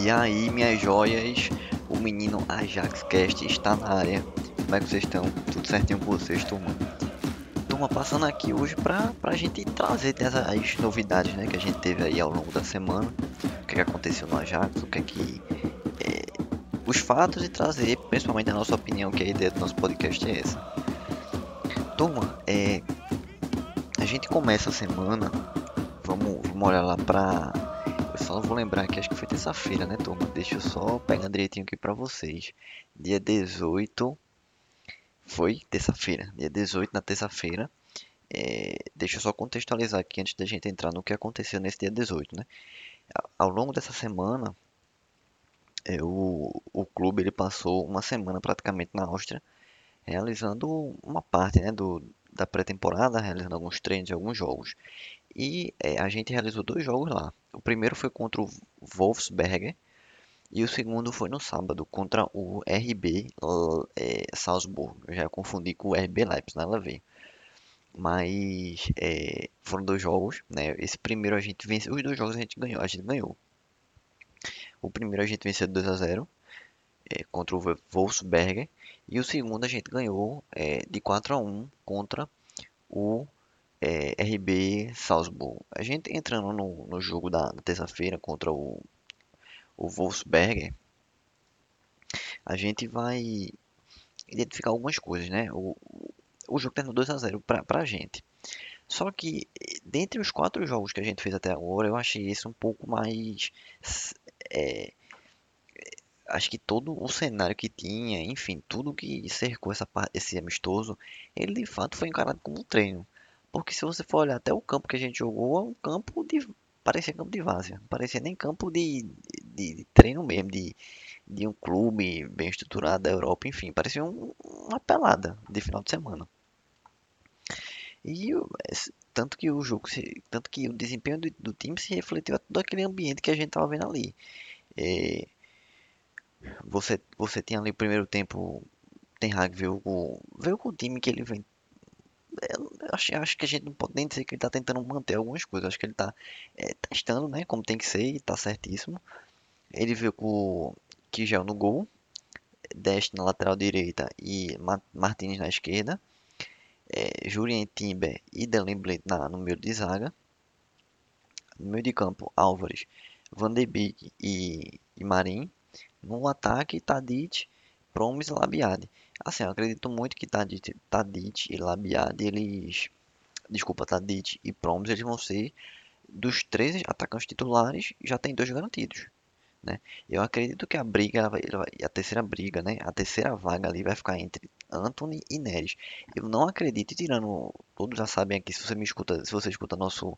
E aí, minhas joias, o menino Ajax Cast está na área. Como é que vocês estão? Tudo certinho com vocês, turma? Turma, passando aqui hoje pra, pra gente trazer as novidades né, que a gente teve aí ao longo da semana. O que, que aconteceu no Ajax, o que é que. É, os fatos e trazer, principalmente a nossa opinião, que a ideia do nosso podcast é essa. Turma, é, a gente começa a semana. Vamos, vamos olhar lá eu só vou lembrar que acho que foi terça-feira, né, turma? Deixa eu só pegar direitinho aqui pra vocês. Dia 18. Foi terça-feira. Dia 18, na terça-feira. É, deixa eu só contextualizar aqui antes da gente entrar no que aconteceu nesse dia 18, né? Ao longo dessa semana, é, o, o clube ele passou uma semana praticamente na Áustria, realizando uma parte né, do, da pré-temporada, realizando alguns treinos de alguns jogos. E é, a gente realizou dois jogos lá. O primeiro foi contra o Wolfsberger e o segundo foi no sábado contra o RB é, Salzburg. Eu já confundi com o RB Leipzig, nada a ver. Mas é, foram dois jogos, né? Esse primeiro a gente venceu, os dois jogos a gente ganhou, a gente ganhou. O primeiro a gente venceu 2 a 0 é, contra o Wolfsberger e o segundo a gente ganhou é, de 4 a 1 contra o é, RB Salzburg. A gente entrando no, no jogo da, da terça-feira contra o, o Wolfsberger, a gente vai identificar algumas coisas, né? O, o jogo terminou 2 a 0 para a gente. Só que dentre os quatro jogos que a gente fez até agora, eu achei esse um pouco mais é, acho que todo o cenário que tinha, enfim, tudo que cercou essa, esse amistoso, ele de fato foi encarado como um treino. Porque se você for olhar até o campo que a gente jogou, é um campo de. parecia campo de várzea. Parecia nem campo de, de, de treino mesmo, de, de um clube bem estruturado da Europa, enfim, parecia um, uma pelada de final de semana. E tanto que o jogo, tanto que o desempenho do, do, time se refletiu a todo aquele ambiente que a gente estava vendo ali. É, você, você tinha ali o primeiro tempo, Ten Hag veio com, veio com o time que ele vem acho, acho que a gente não pode nem dizer que ele está tentando manter algumas coisas. Acho que ele está é, testando, né? Como tem que ser e está certíssimo. Ele veio com o Kijel no gol, Dest na lateral direita e Martins na esquerda. É, Julien Timber e Delemblé na, no meio de zaga. No meio de campo, Álvares, Van de Beek e, e Marim. No ataque, Tadic, Promes e Labiade. Assim, eu acredito muito que Tadic, Tadic e Labiade, eles... Desculpa, Tadic e Promes, eles vão ser... Dos três atacantes titulares, já tem dois garantidos. Né? Eu acredito que a briga, a terceira briga, né? A terceira vaga ali vai ficar entre Anthony e Neres. Eu não acredito, tirando, todos já sabem aqui, se você me escuta, se você escuta nosso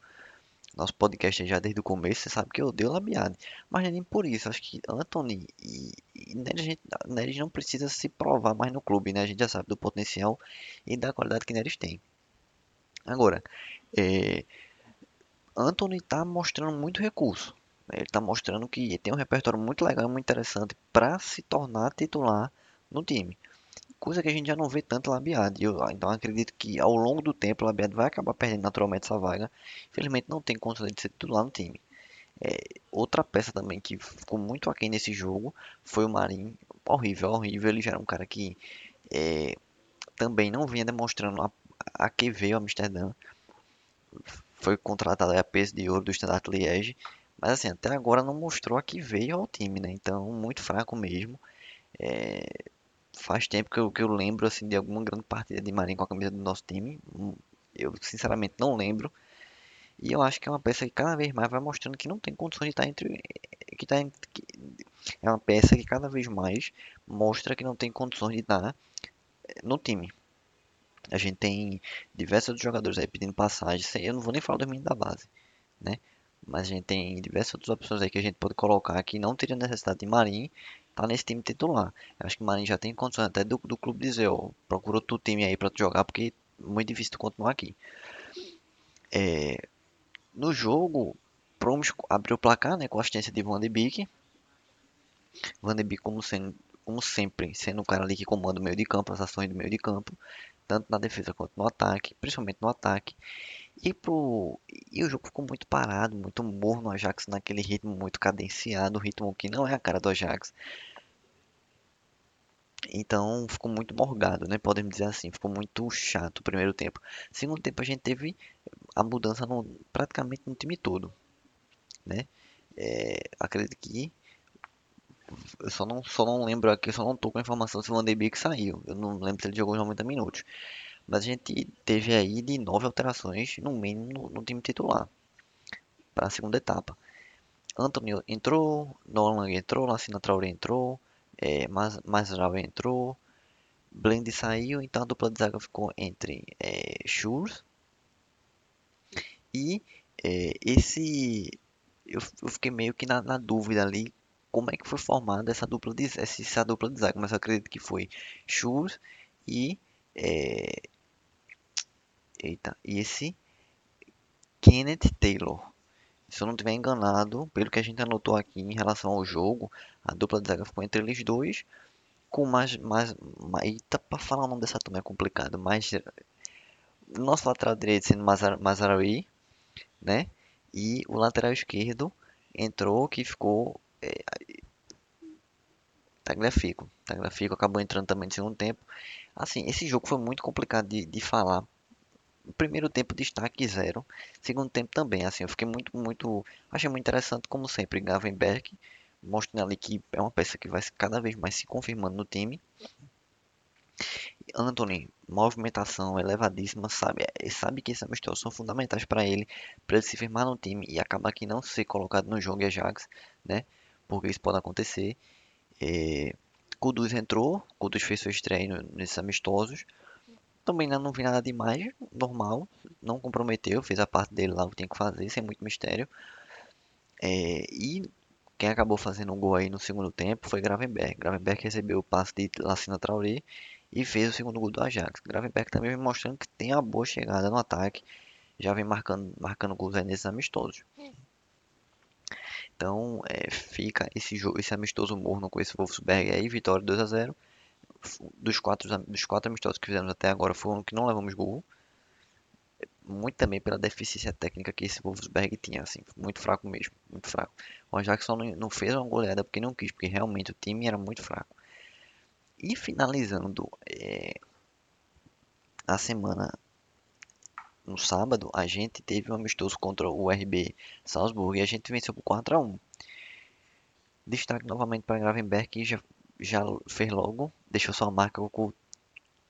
nosso podcast já desde o começo, você sabe que eu odeio Labiade. Mas nem por isso, acho que Anthony e, e Neres, gente, Neres não precisa se provar mais no clube, né? A gente já sabe do potencial e da qualidade que Neres tem. Agora, é, Anthony está mostrando muito recurso. Né? Ele está mostrando que tem um repertório muito legal, muito interessante para se tornar titular no time coisa que a gente já não vê tanto Labiade. Eu, então acredito que ao longo do tempo Labiade vai acabar perdendo naturalmente essa vaga. Infelizmente não tem condição de ser titular no time. É, outra peça também que ficou muito aquém nesse jogo foi o Marinho. Horrível, horrível. Ele já era um cara que é, também não vinha demonstrando a, a que veio Amsterdã. Foi contratado a peso de ouro do Standard Liège. Mas assim, até agora não mostrou a que veio ao time, né? Então, muito fraco mesmo. É, faz tempo que eu, que eu lembro assim de alguma grande partida de Marinho com a camisa do nosso time. Hum, eu sinceramente não lembro. E eu acho que é uma peça que cada vez mais vai mostrando que não tem condições de estar entre. Que tá entre, que, é uma peça que cada vez mais mostra que não tem condições de estar eh, no time. A gente tem diversos jogadores aí pedindo passagem. Eu não vou nem falar do menino da base, né? Mas a gente tem diversas outras opções aí que a gente pode colocar que não teria necessidade de Marinho tá nesse time titular. Eu acho que o Marinho já tem condições até do, do clube dizer, ó, procura outro time aí para tu jogar, porque é muito difícil tu continuar aqui. É, no jogo, Promes abriu o placar, né, com a assistência de Van de Beek. Van de Beek, como, sendo, como sempre, sendo o cara ali que comanda o meio de campo, as ações do meio de campo, tanto na defesa quanto no ataque, principalmente no ataque. E, pro, e o jogo ficou muito parado, muito morno, o Ajax naquele ritmo muito cadenciado, ritmo que não é a cara do Ajax. Então ficou muito morgado, né? Podemos dizer assim, ficou muito chato o primeiro tempo. Segundo tempo a gente teve a mudança no, praticamente no time todo, né? É, acredito que eu só não, só não lembro aqui, só não tô com a informação se o Van de saiu. Eu não lembro se ele jogou os 90 minutos. Mas a gente teve aí de nove alterações, no mínimo, no, no time titular. Para a segunda etapa. Anthony entrou, Nolan entrou, Lassina Traoré entrou, é, Masraoui entrou, Blend saiu, então a dupla de zaga ficou entre é, e é, esse eu, eu, fiquei meio que na, na, dúvida ali como é que foi formada essa dupla de essa, essa dupla de zaga, mas eu acredito que foi Schurz e é, eita, e esse Kenneth Taylor. Se eu não estiver enganado, pelo que a gente anotou aqui em relação ao jogo, a dupla de zaga ficou entre eles dois, com mais. mais, mais eita, pra falar o nome dessa turma é complicado, mas. Nosso lateral direito sendo Mazar, Mazaraui, né? E o lateral esquerdo entrou, que ficou. É, Tagliafico. Tagliafico acabou entrando também no segundo tempo. Assim, esse jogo foi muito complicado de, de falar, primeiro tempo destaque zero, segundo tempo também, assim, eu fiquei muito, muito, achei muito interessante, como sempre, Gavenberg, mostrando ali que é uma peça que vai cada vez mais se confirmando no time. Anthony, movimentação elevadíssima, sabe, é, sabe que esses amistosos são fundamentais para ele, para ele se firmar no time e acabar que não ser colocado no jogo e Ajax, né, porque isso pode acontecer. É, entrou, Kudus fez seu estreia nesses amistosos, também não vi nada demais, normal, não comprometeu, fez a parte dele lá, o que tinha que fazer, sem muito mistério. É, e quem acabou fazendo um gol aí no segundo tempo foi Gravenberg. Gravenberg recebeu o passe de Lassina Traoré e fez o segundo gol do Ajax. Gravenberg também vem mostrando que tem uma boa chegada no ataque, já vem marcando, marcando gols aí nesses amistosos. Então é, fica esse jogo, esse amistoso morno com esse Wolfsberg aí, vitória 2 a 0 dos quatro, dos quatro amistosos que fizemos até agora foi um que não levamos gol. Muito também pela deficiência técnica que esse Wolfsberg tinha, assim, muito fraco mesmo, muito fraco. O só não, não fez uma goleada porque não quis, porque realmente o time era muito fraco. E finalizando é, a semana no sábado, a gente teve um amistoso contra o RB Salzburg e a gente venceu por 4 a 1 Destaque novamente para Gravenberg, que já já fez logo, deixou sua marca com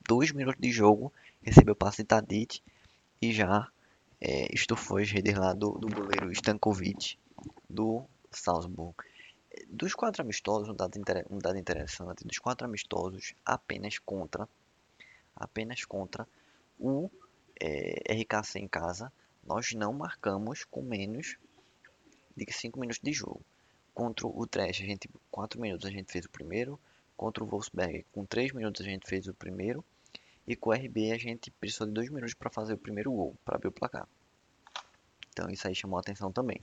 dois minutos de jogo, recebeu o passe de Tadic e já é, estufou as redes lá do, do goleiro Stankovic do Salzburg. Dos quatro amistosos, um dado, um dado interessante, dos quatro amistosos, apenas contra, apenas contra o é, RKC em casa, nós não marcamos com menos de 5 minutos de jogo. Contra o Trash, a gente, 4 minutos a gente fez o primeiro. Contra o Wolfsberg, com 3 minutos a gente fez o primeiro. E com o RB a gente precisou de 2 minutos para fazer o primeiro gol, para abrir o placar. Então isso aí chamou atenção também.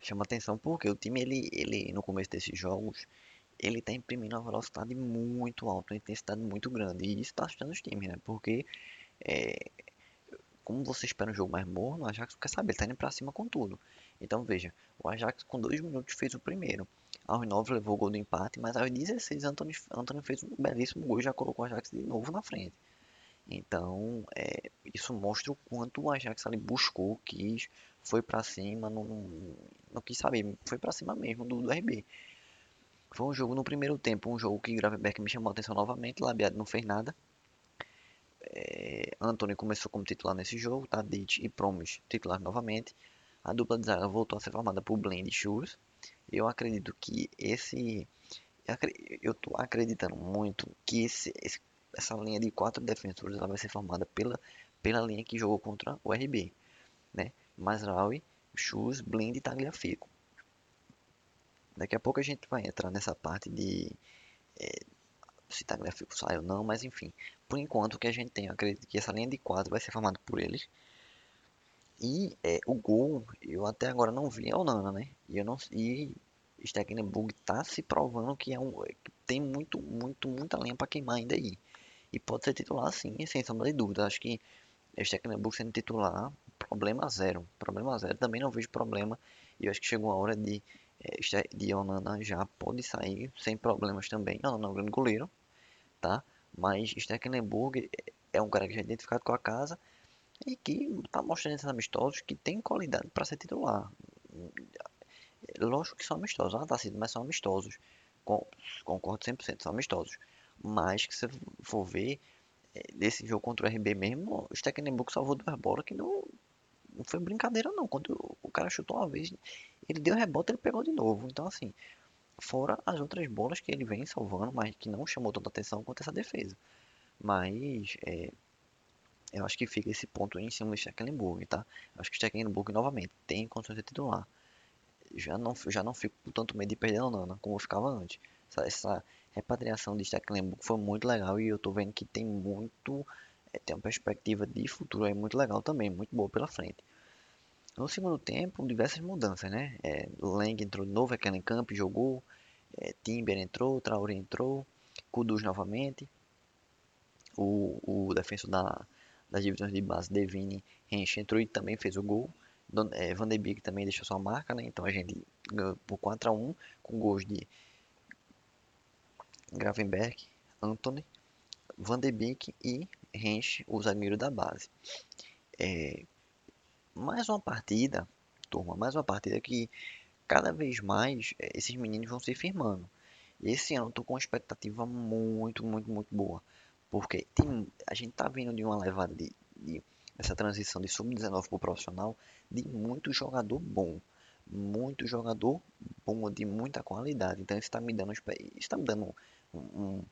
Chama atenção porque o time, ele, ele no começo desses jogos, ele está imprimindo uma velocidade muito alta, uma intensidade muito grande. E isso está assustando os times, né? Porque é, como você espera um jogo mais morno, o Ajax quer saber, ele tá indo pra cima com tudo. Então veja, o Ajax com 2 minutos fez o primeiro. Aos 9 levou o gol do empate, mas aos 16 Antônio, fez um belíssimo gol e já colocou o Ajax de novo na frente. Então, é, isso mostra o quanto o Ajax ali buscou, quis, foi para cima, não, não, quis saber, foi para cima mesmo do, do RB. Foi um jogo no primeiro tempo, um jogo que Gravenberg me chamou a atenção novamente, Labiado não fez nada, é, começou como titular nesse jogo, Tadic e Promes titular novamente. A dupla de zaga voltou a ser formada por Blend e Schurz. Eu acredito que esse. Eu estou acreditando muito que esse, esse, essa linha de quatro defensores ela vai ser formada pela, pela linha que jogou contra o RB. Né? Masraui, Schurz, Blend e Tagliafico. Daqui a pouco a gente vai entrar nessa parte de. É, se Tagliafico sai ou não, mas enfim. Por enquanto, o que a gente tem, eu acredito que essa linha de quadro vai ser formada por eles. E é, o gol, eu até agora não vi o Nana, né? E eu não e Stecklenburg tá se provando que é um que tem muito, muito, muita lenha para queimar ainda aí. E pode ser titular sim, sem sombra de dúvida. Acho que Stecklenburg sendo titular problema zero. Problema zero. Também não vejo problema. E eu acho que chegou a hora de, é, de Onana já pode sair sem problemas também. Não é um grande goleiro, tá? Mas Stecklenburg é um cara que já é identificado com a casa e que está mostrando esses amistosos que tem qualidade para ser titular. Lógico que são amistosos, ah, tá certo, mas são amistosos. Concordo 100%, são amistosos. Mas que se for ver, é, desse jogo contra o RB mesmo, o Stecklenburg salvou duas bolas que não, não foi brincadeira não. Quando o cara chutou uma vez, ele deu rebote, ele pegou de novo. Então assim, fora as outras bolas que ele vem salvando, mas que não chamou tanta atenção quanto essa defesa. Mas é, eu acho que fica esse ponto em cima do Stecklenburg, tá? Eu acho que o Stecklenburg novamente tem condições de titular. Já não, já não fico com tanto medo de perder a Nana como eu ficava antes. Essa, essa repatriação de Stecklenburg foi muito legal e eu tô vendo que tem muito. É, tem uma perspectiva de futuro aí muito legal também, muito boa pela frente. No segundo tempo, diversas mudanças, né? É, Lang entrou de novo, aquele campo, jogou. É, Timber entrou, Traoré entrou, Kudus novamente. O, o defensor da, das divisões de base, Devine Hench entrou e também fez o gol. Don, é, Van de Beek também deixou sua marca, né? Então a gente ganhou por 4 a 1 com gols de Gravenberg, Anthony, Van de Beek e Hench, o zagueiro da base. É, mais uma partida, turma, mais uma partida que cada vez mais é, esses meninos vão se firmando. Esse ano eu tô com uma expectativa muito, muito, muito boa. Porque tem, a gente tá vindo de uma levada de, de essa transição de sub-19 para o profissional de muito jogador bom. Muito jogador bom, de muita qualidade. Então isso está me dando, está me dando um, um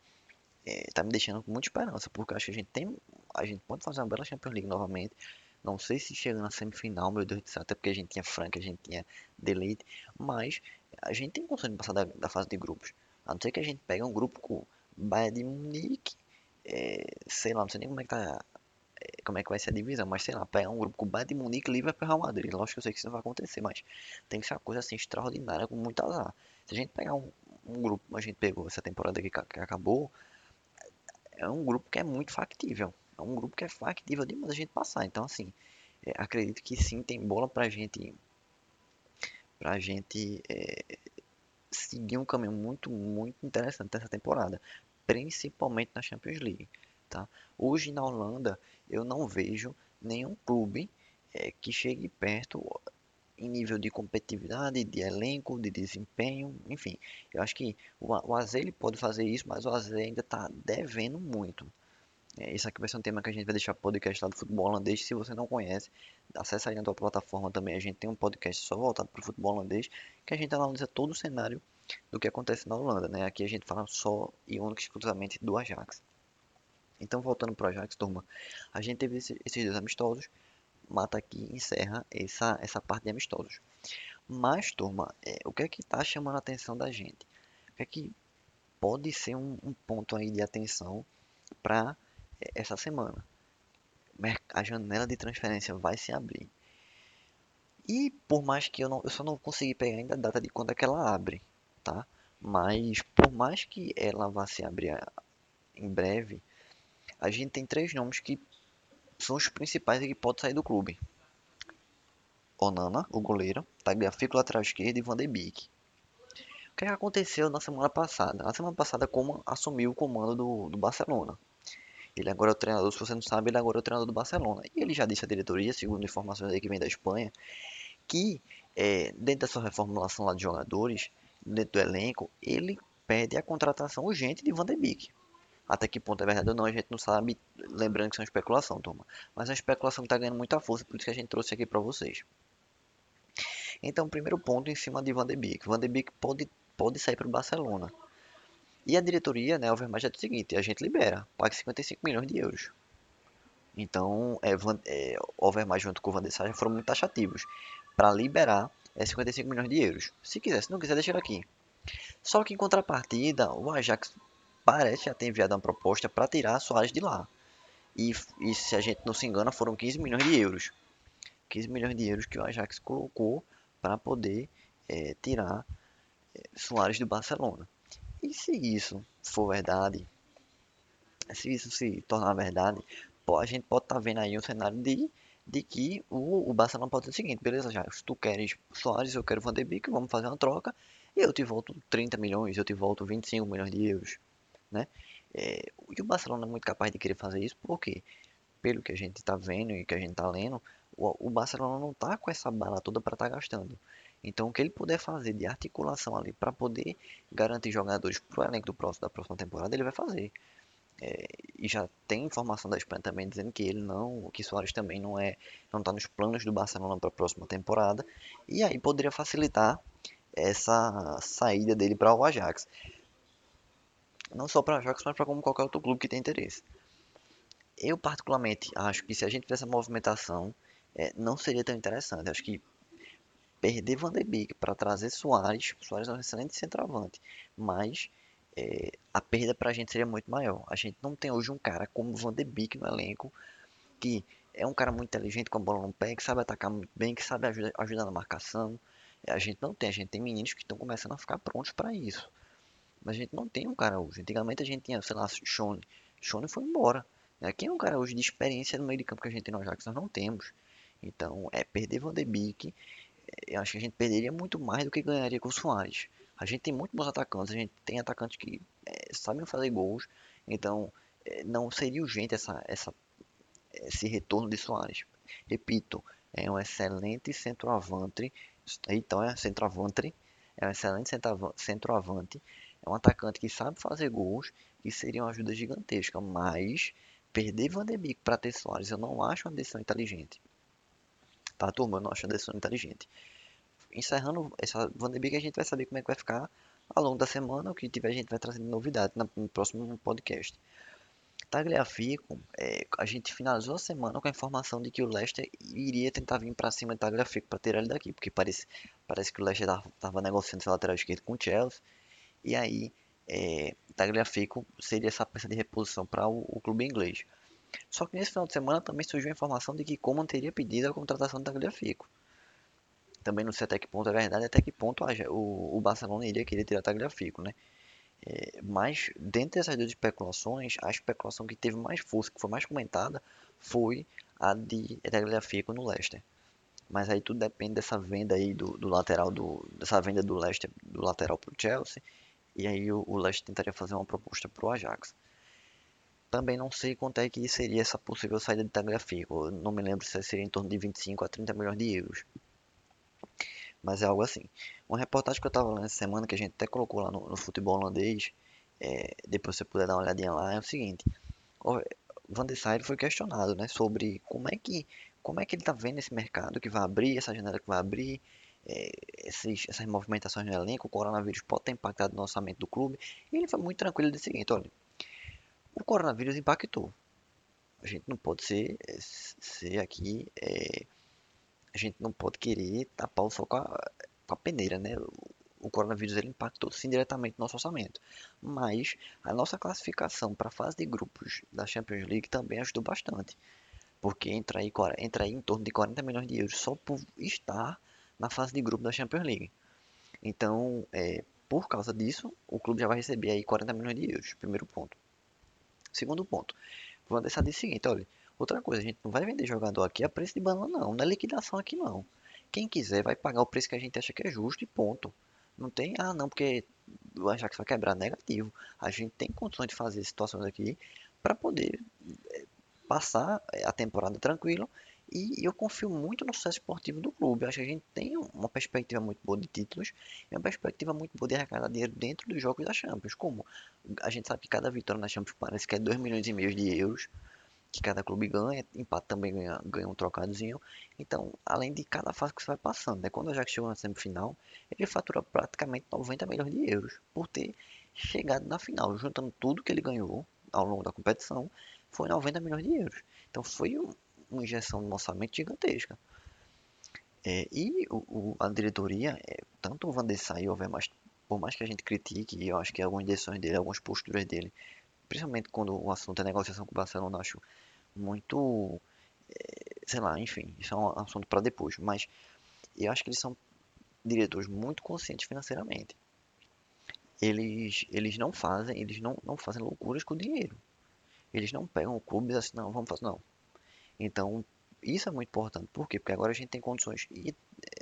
é, tá me deixando com muita esperança, porque acho que a gente tem, a gente pode fazer uma bela Champions League novamente. Não sei se chega na semifinal, meu Deus do céu, até porque a gente tinha Frank, a gente tinha Delete, mas a gente tem condições de passar da, da, fase de grupos. A não ser que a gente pegue um grupo com Bayern de Munique, é, sei lá, não sei nem como é que tá é, como é que vai ser a divisão, mas sei lá, pegar um grupo com Bayern de Munique, Liverpool e Real Madrid. Lógico que eu sei que isso não vai acontecer, mas tem que ser uma coisa assim extraordinária com muito azar. Se a gente pegar um, um grupo, a gente pegou essa temporada que, que acabou, é um grupo que é muito factível. É um grupo que é factível demais a gente passar. Então, assim, é, acredito que sim, tem bola pra gente. Pra gente é, seguir um caminho muito, muito interessante nessa temporada. Principalmente na Champions League. Tá? Hoje na Holanda eu não vejo nenhum clube é, que chegue perto em nível de competitividade, de elenco, de desempenho, enfim. Eu acho que o, o AZ ele pode fazer isso, mas o AZ ainda está devendo muito. É, isso aqui vai ser um tema que a gente vai deixar podcast lá do futebol holandês. Se você não conhece, acessa aí na tua plataforma também. A gente tem um podcast só voltado para o futebol holandês, que a gente analisa todo o cenário do que acontece na Holanda. Né? Aqui a gente fala só e único exclusivamente do Ajax. Então, voltando para o Ajax, turma, a gente teve esse, esses dois amistosos, mata aqui encerra essa, essa parte de amistosos. Mas, turma, é, o que é que está chamando a atenção da gente? O que é que pode ser um, um ponto aí de atenção para é, essa semana? A janela de transferência vai se abrir. E por mais que eu não, eu só não consegui pegar ainda a data de quando é que ela abre, tá? Mas por mais que ela vá se abrir em breve, a gente tem três nomes que são os principais e que podem sair do clube. Onana, o goleiro, Tagliafico lateral esquerdo e Van de Beek. O que, é que aconteceu na semana passada? Na semana passada, como assumiu o comando do, do Barcelona. Ele agora é o treinador, se você não sabe, ele agora é o treinador do Barcelona. E ele já disse à diretoria, segundo informações aí que vem da Espanha, que é, dentro da sua reformulação lá de jogadores, dentro do elenco, ele pede a contratação urgente de Van de Beek. Até que ponto é verdade ou não, a gente não sabe, lembrando que isso é uma especulação, turma. Mas é uma especulação que está ganhando muita força, por isso que a gente trouxe aqui para vocês. Então, primeiro ponto em cima de Van de Beek. Van de Beek pode, pode sair para o Barcelona. E a diretoria, né, Overmars, já disse o seguinte, a gente libera, paga 55 milhões de euros. Então, é, Van, é, Overmars junto com o Van de Sar já foram muito taxativos. Para liberar, é 55 milhões de euros. Se quiser, se não quiser, deixa ele aqui. Só que em contrapartida, o Ajax parece já ter enviado uma proposta para tirar Soares de lá. E, e, se a gente não se engana, foram 15 milhões de euros. 15 milhões de euros que o Ajax colocou para poder é, tirar é, Soares do Barcelona. E se isso for verdade, se isso se tornar verdade, pô, a gente pode estar tá vendo aí um cenário de de que o, o Barcelona pode ser o seguinte, beleza, já, se tu queres Soares, eu quero Van de Beek, vamos fazer uma troca, e eu te volto 30 milhões, eu te volto 25 milhões de euros, né? É, e o Barcelona é muito capaz de querer fazer isso, porque, pelo que a gente está vendo e que a gente está lendo, o, o Barcelona não está com essa bala toda para estar tá gastando. Então, o que ele puder fazer de articulação ali para poder garantir jogadores para o elenco do próximo, da próxima temporada, ele vai fazer. É, e já tem informação da Espanha também dizendo que ele não, que Soares também não é, não está nos planos do Barcelona para a próxima temporada. E aí poderia facilitar essa saída dele para o Ajax. Não só para o Ajax, mas para como qualquer outro clube que tem interesse. Eu particularmente acho que se a gente tivesse essa movimentação, é, não seria tão interessante. Acho que perder Van de Beek para trazer Soares, Soares é um excelente centroavante, mas é, a perda para a gente seria muito maior. A gente não tem hoje um cara como Van de Beek no elenco, que é um cara muito inteligente com a bola no pé, que sabe atacar muito bem, que sabe ajudar, na marcação. É, a gente não tem, a gente tem meninos que estão começando a ficar prontos para isso. Mas a gente não tem um cara hoje. Antigamente a gente tinha, sei lá, Shone. Shone foi embora. Né? Quem é um cara hoje de experiência no meio de campo que a gente tem no Ajax? Nós não temos. Então, é perder Van de Beek eu acho que a gente perderia muito mais do que ganharia com o Soares. A gente tem muito bons atacantes, a gente tem atacantes que é, sabem fazer gols, então é, não seria urgente essa, essa, esse retorno de Soares. Repito, é um excelente centroavante, então é centroavante, é um excelente centroavante, é um atacante que sabe fazer gols, que seria uma ajuda gigantesca, mas perder Van de Beek para ter Soares eu não acho uma decisão inteligente. Tá, turma? Eu não acho a decisão inteligente. Encerrando essa Van de Beek, a gente vai saber como é que vai ficar ao longo da semana. O que tiver, a gente vai trazendo novidade no próximo podcast. Tagliafico, é, a gente finalizou a semana com a informação de que o Leicester iria tentar vir para cima de Tagliafico para tirar ele daqui, porque parece, parece que o Leicester estava negociando seu lateral esquerdo com o Chelsea, e aí é, Tagliafico seria essa peça de reposição para o, o, clube inglês. Só que nesse final de semana também surgiu a informação de que Coman teria pedido a contratação de Tagliafico. Também não sei até que ponto é verdade, até que ponto o, o Barcelona iria querer tirar Tagliafico, né? É, mas, dentre essas duas especulações, a especulação que teve mais força, que foi mais comentada, foi a de Tagliafico no Leicester. Mas aí tudo depende dessa venda aí do, do lateral, do, dessa venda do Leicester, do lateral para o Chelsea. E aí o, o Leicester tentaria fazer uma proposta para o Ajax. Também não sei quanto é que seria essa possível saída de Tagliafico. Não me lembro se seria em torno de 25 a 30 milhões de euros. Mas é algo assim. Uma reportagem que eu estava lendo essa semana, que a gente até colocou lá no, no futebol holandês, é, depois você puder dar uma olhadinha lá, é o seguinte. O Van der Sar foi questionado né, sobre como é que como é que ele está vendo esse mercado que vai abrir, essa janela que vai abrir, é, esses, essas movimentações no elenco, o coronavírus pode ter impactado no orçamento do clube. E ele foi muito tranquilo do seguinte, olha, o coronavírus impactou. A gente não pode ser, eh, ser aqui, é, a gente não pode querer tapar o sol com a, com a peneira, né? O coronavírus ele impactou sim diretamente no nosso orçamento, mas a nossa classificação para a fase de grupos da Champions League também ajudou bastante, porque entra aí, entra aí em torno de 40 milhões de euros só por estar na fase de grupo da Champions League. Então, é, por causa disso, o clube já vai receber aí 40 milhões de euros, primeiro ponto. Segundo ponto, vou deixar disso o seguinte, olha, outra coisa, a gente não vai vender jogador aqui a preço de banana não, não é liquidação aqui não. Quem quiser vai pagar o preço que a gente acha que é justo e ponto. Não tem, ah não, porque o Ajax vai quebrar negativo. A gente tem condições de fazer situações aqui para poder eh, passar a temporada tranquilo e eu confio muito no sucesso esportivo do clube. Eu acho que a gente tem uma perspectiva muito boa de títulos e uma perspectiva muito boa de arrecadar dinheiro dentro dos jogos da Champions. Como a gente sabe que cada vitória na Champions parece que é 2 milhões e meio de euros que cada clube ganha, empate também ganha, ganha um trocadozinho. Então, além de cada fase que você vai passando, né? quando o Ajax chegou na semifinal, ele fatura praticamente 90 milhões de euros por ter chegado na final, juntando tudo que ele ganhou ao longo da competição, foi 90 milhões de euros. Então foi um, uma injeção de orçamento gigantesca. É, e o, o, a diretoria, é, tanto o Van der Sar e mais, por mais que a gente critique, eu acho que algumas decisões dele, algumas posturas dele, principalmente quando o assunto é negociação com o Barcelona, acho muito, é, sei lá, enfim, isso é um assunto para depois, mas eu acho que eles são diretores muito conscientes financeiramente. Eles, eles não fazem, eles não, não fazem loucuras com o dinheiro. Eles não pegam o clube dizem assim, não, vamos fazer, não. Então, Isso é muito importante. Por quê? Porque agora a gente tem condições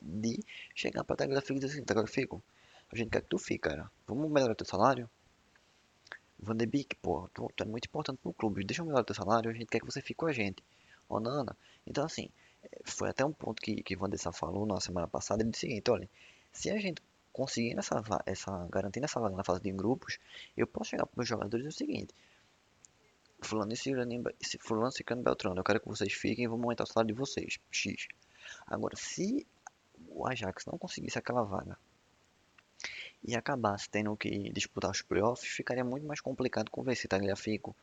de chegar para a Fico e dizer assim, Tagliafico, a gente quer que tu fique, cara. Vamos melhorar teu salário? Van de Beek, pô, tu, tu, é muito importante pro clube. Deixa eu melhorar teu salário, a gente quer que você fique com a gente. Ô, Nana. Então, assim, foi até um ponto que, que Van de falou na semana passada. Ele disse o seguinte, olha, se a gente conseguir essa, essa, garantindo essa vaga na fase de grupos, eu posso chegar para os jogadores o seguinte, fulano e ciclano, fulano, ciclano Beltrano, eu quero que vocês fiquem vamos aumentar o salário de vocês, X. Agora, se o Ajax não conseguisse aquela vaga e acabasse tendo que disputar os playoffs, ficaria muito mais complicado convencer Tagliafico,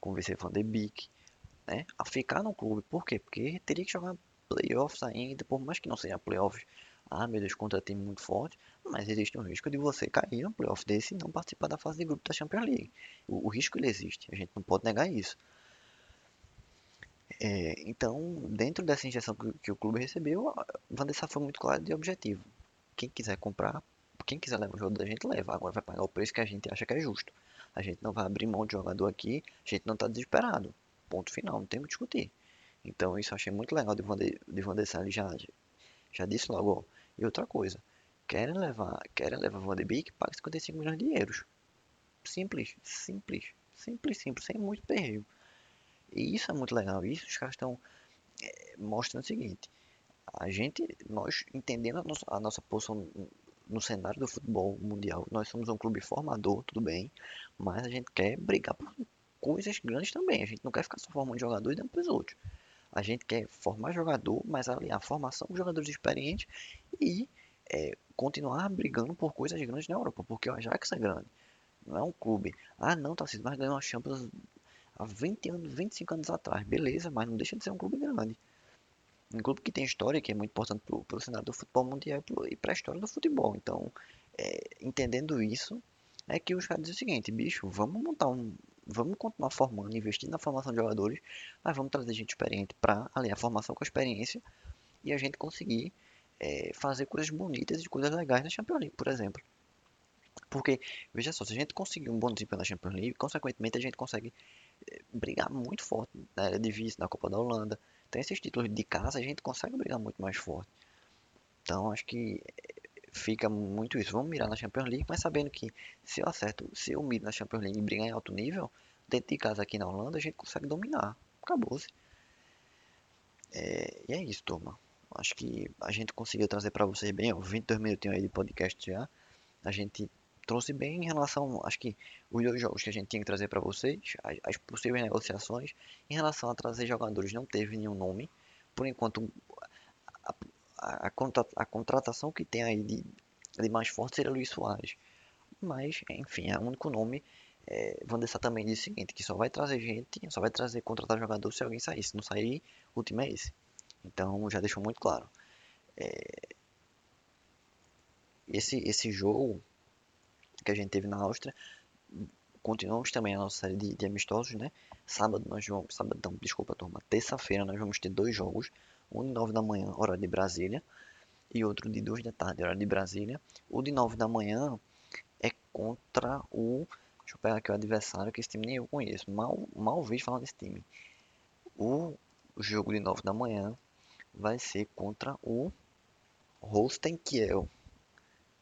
convencer Van de Beek, né, a ficar no clube. Por quê? Porque teria que jogar playoffs ainda, por mais que não seja playoffs, ah meu Deus, contra time muito forte, mas existe um risco de você cair no playoff desse e não participar da fase de grupo da Champions League. O, o risco ele existe, a gente não pode negar isso. É, então, dentro dessa injeção que, que o clube recebeu, Van der Sar foi muito claro de objetivo. Quem quiser comprar, quem quiser levar o jogo da gente, leva. Agora vai pagar o preço que a gente acha que é justo. A gente não vai abrir mão de jogador aqui, a gente não está desesperado. Ponto final, não tem o que discutir. Então, isso eu achei muito legal de Van, de, já, já disse logo. E outra coisa, querem levar, querem levar Van de Beek, paga 55 milhões de euros. Simples, simples, simples, simples, sem muito perreio. E isso é muito legal. Isso os caras estão é, mostrando o seguinte: a gente, nós entendendo a nossa, a nossa posição no cenário do futebol mundial, nós somos um clube formador, tudo bem, mas a gente quer brigar por coisas grandes também. A gente não quer ficar só formando jogadores dando para os outros. A gente quer formar jogador, mas aliar a formação com jogadores experientes e é, continuar brigando por coisas grandes na Europa, porque o Ajax é grande. Não é um clube. Ah, não, tá mas ganhou a Champions há 20 anos, 25 anos atrás. Beleza, mas não deixa de ser um clube grande. Um clube que tem história, que é muito importante para o cenário do futebol mundial e para a história do futebol. Então, é, entendendo isso, é que os caras dizem o seguinte, bicho, vamos montar um. Vamos continuar formando, investindo na formação de jogadores, mas vamos trazer gente experiente para aliar a formação com a experiência e a gente conseguir é, fazer coisas bonitas e coisas legais na Champions League, por exemplo. Porque, veja só, se a gente conseguir um bom desempenho na Champions League, consequentemente a gente consegue é, brigar muito forte na área de vice, na Copa da Holanda. Então esses títulos de casa a gente consegue brigar muito mais forte. Então acho que é, fica muito isso. Vamos mirar na Champions League, mas sabendo que se eu acerto, se eu miro na Champions League e brigar em alto nível, dentro de casa aqui na Holanda a gente consegue dominar. Acabou-se. É, e é isso, turma. Acho que a gente conseguiu trazer para vocês bem, ó, 22 minutinhos aí de podcast já. A gente trouxe bem em relação, acho que os dois jogos que a gente tinha que trazer para vocês, as, as, possíveis negociações. Em relação a trazer jogadores, não teve nenhum nome. Por enquanto, a, a, a, a contratação que tem aí de, de mais forte seria Luiz Soares. Mas, enfim, é o único nome. É, Vandessa também disse o seguinte, que só vai trazer gente, só vai trazer contratar jogador se alguém sair. Se não sair, o time é esse. Então já deixou muito claro. É, esse, esse jogo que a gente teve na Áustria, continuamos também a nossa série de, de amistosos, né? Sábado nós vamos, sábado, não, desculpa turma, terça-feira nós vamos ter dois jogos, um de 9 da manhã, hora de Brasília, e outro de 2 da tarde, hora de Brasília. O de 9 da manhã é contra o. Deixa eu pegar aqui o adversário, que esse time nem eu conheço. Mal, mal vejo falar desse time. O jogo de 9 da manhã vai ser contra o Holstein Kiel.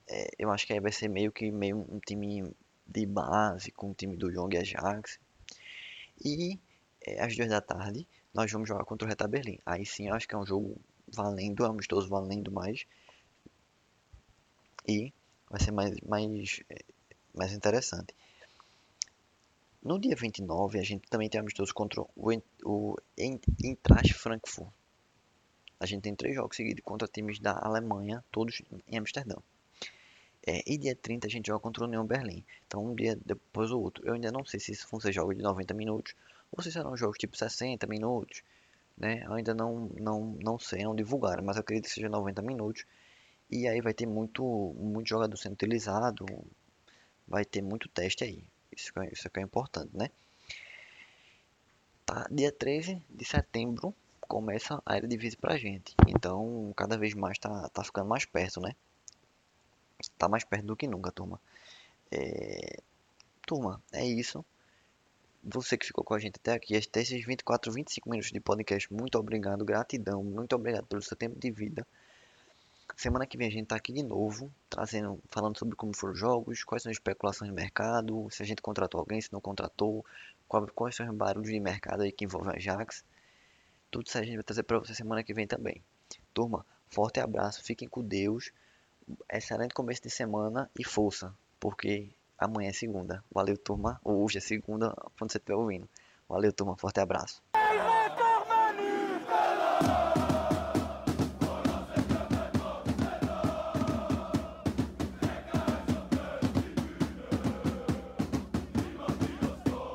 É, eu acho que aí vai ser meio que meio um time de base com o time do Young Ajax. E é, às duas da tarde nós vamos jogar contra o Reta Berlim. Aí sim eu acho que é um jogo valendo, amistoso valendo mais. E vai ser mais, mais, é, mais interessante. No dia 29 a gente também tem amistoso contra o, o Eintracht Frankfurt. A gente tem três jogos seguidos contra times da Alemanha, todos em Amsterdã. É, e dia 30 a gente joga contra o União Berlim. Então um dia depois o outro. Eu ainda não sei se isso vão ser jogos de 90 minutos ou se serão jogos tipo 60 minutos. Né? Eu ainda não, não, não sei, não divulgaram, mas eu acredito que seja 90 minutos. E aí vai ter muito, muito jogador sendo utilizado. Vai ter muito teste aí. Isso, isso é importante, né? Tá, dia 13 de setembro começa a era de pra gente. Então, cada vez mais tá, tá ficando mais perto, né? Tá mais perto do que nunca, turma. É... Turma, é isso. você que ficou com a gente até aqui, até esses 24, 25 minutos de podcast, muito obrigado, gratidão, muito obrigado pelo seu tempo de vida. Semana que vem a gente tá aqui de novo, trazendo, falando sobre como foram os jogos, quais são as especulações de mercado, se a gente contratou alguém, se não contratou, quais são os barulhos de mercado aí que envolvem a Jax. Tudo isso a gente vai trazer para você semana que vem também. Turma, forte abraço, fiquem com Deus, excelente começo de semana e força, porque amanhã é segunda. Valeu, turma. Ou hoje é segunda, quando você estiver ouvindo. Valeu, turma. Forte abraço.